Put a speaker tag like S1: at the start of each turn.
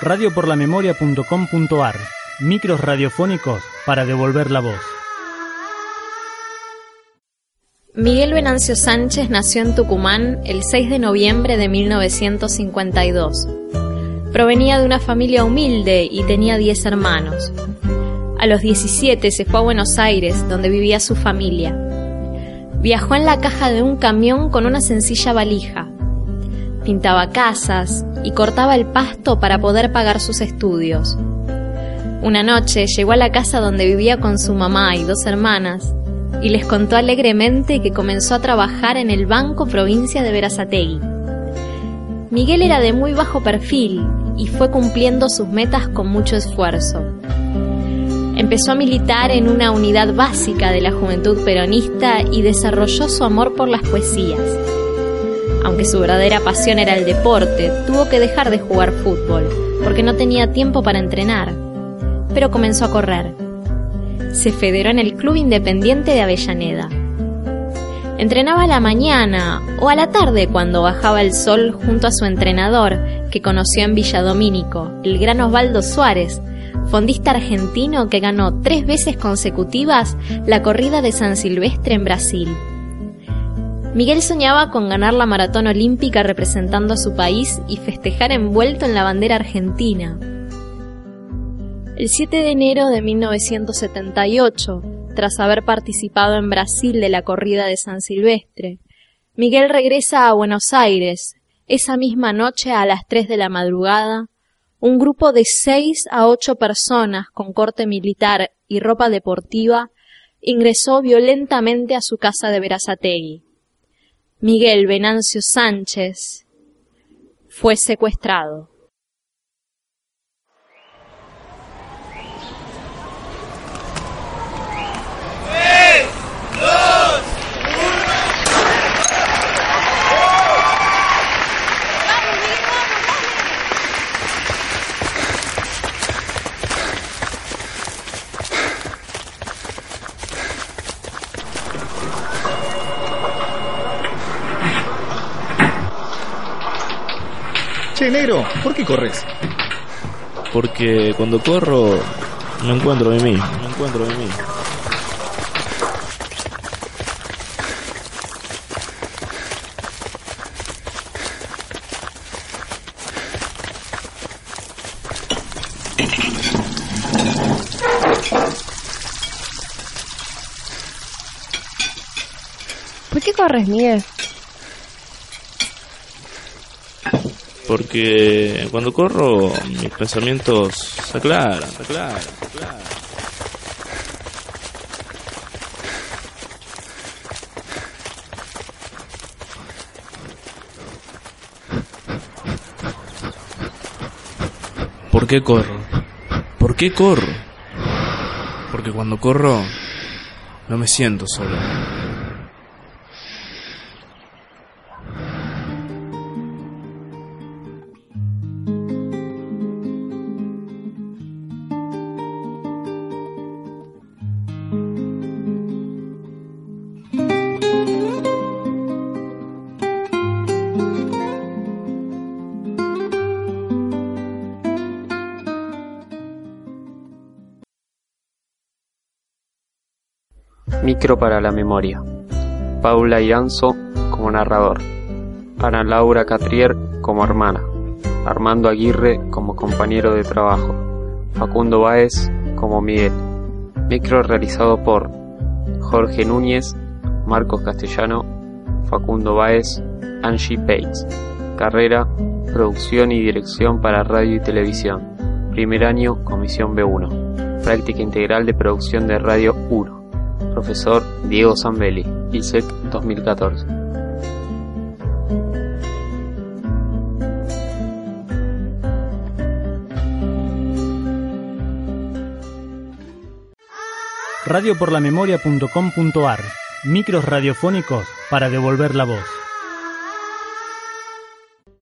S1: radioporlamemoria.com.ar Micros radiofónicos para devolver la voz.
S2: Miguel Venancio Sánchez nació en Tucumán el 6 de noviembre de 1952. Provenía de una familia humilde y tenía 10 hermanos. A los 17 se fue a Buenos Aires, donde vivía su familia. Viajó en la caja de un camión con una sencilla valija. Pintaba casas y cortaba el pasto para poder pagar sus estudios. Una noche llegó a la casa donde vivía con su mamá y dos hermanas y les contó alegremente que comenzó a trabajar en el Banco Provincia de Verazategui. Miguel era de muy bajo perfil y fue cumpliendo sus metas con mucho esfuerzo. Empezó a militar en una unidad básica de la juventud peronista y desarrolló su amor por las poesías. Aunque su verdadera pasión era el deporte, tuvo que dejar de jugar fútbol porque no tenía tiempo para entrenar, pero comenzó a correr se federó en el Club Independiente de Avellaneda. Entrenaba a la mañana o a la tarde cuando bajaba el sol junto a su entrenador, que conoció en Villa Domínico, el gran Osvaldo Suárez, fondista argentino que ganó tres veces consecutivas la corrida de San Silvestre en Brasil. Miguel soñaba con ganar la maratón olímpica representando a su país y festejar envuelto en la bandera argentina. El 7 de enero de 1978, tras haber participado en Brasil de la corrida de San Silvestre, Miguel regresa a Buenos Aires. Esa misma noche, a las 3 de la madrugada, un grupo de 6 a 8 personas con corte militar y ropa deportiva ingresó violentamente a su casa de Verazategui. Miguel Venancio Sánchez fue secuestrado.
S3: Che, negro, ¿por qué corres?
S4: Porque cuando corro me encuentro de mí, me encuentro de mí.
S5: ¿Por qué corres, Miguel?
S4: Porque cuando corro mis pensamientos se aclaran, se aclaran, se aclaran. ¿Por qué corro? ¿Por qué corro? Porque cuando corro no me siento solo.
S6: Micro para la memoria. Paula Ianzo como narrador. Ana Laura Catrier como hermana. Armando Aguirre como compañero de trabajo. Facundo Báez como Miguel. Micro realizado por Jorge Núñez, Marcos Castellano, Facundo Báez, Angie Pates. Carrera, producción y dirección para radio y televisión. Primer año, Comisión B1. Práctica integral de producción de Radio 1. Profesor Diego Zambelli, ISEC 2014.
S1: radioporlamemoria.com.ar Micros radiofónicos para devolver la voz.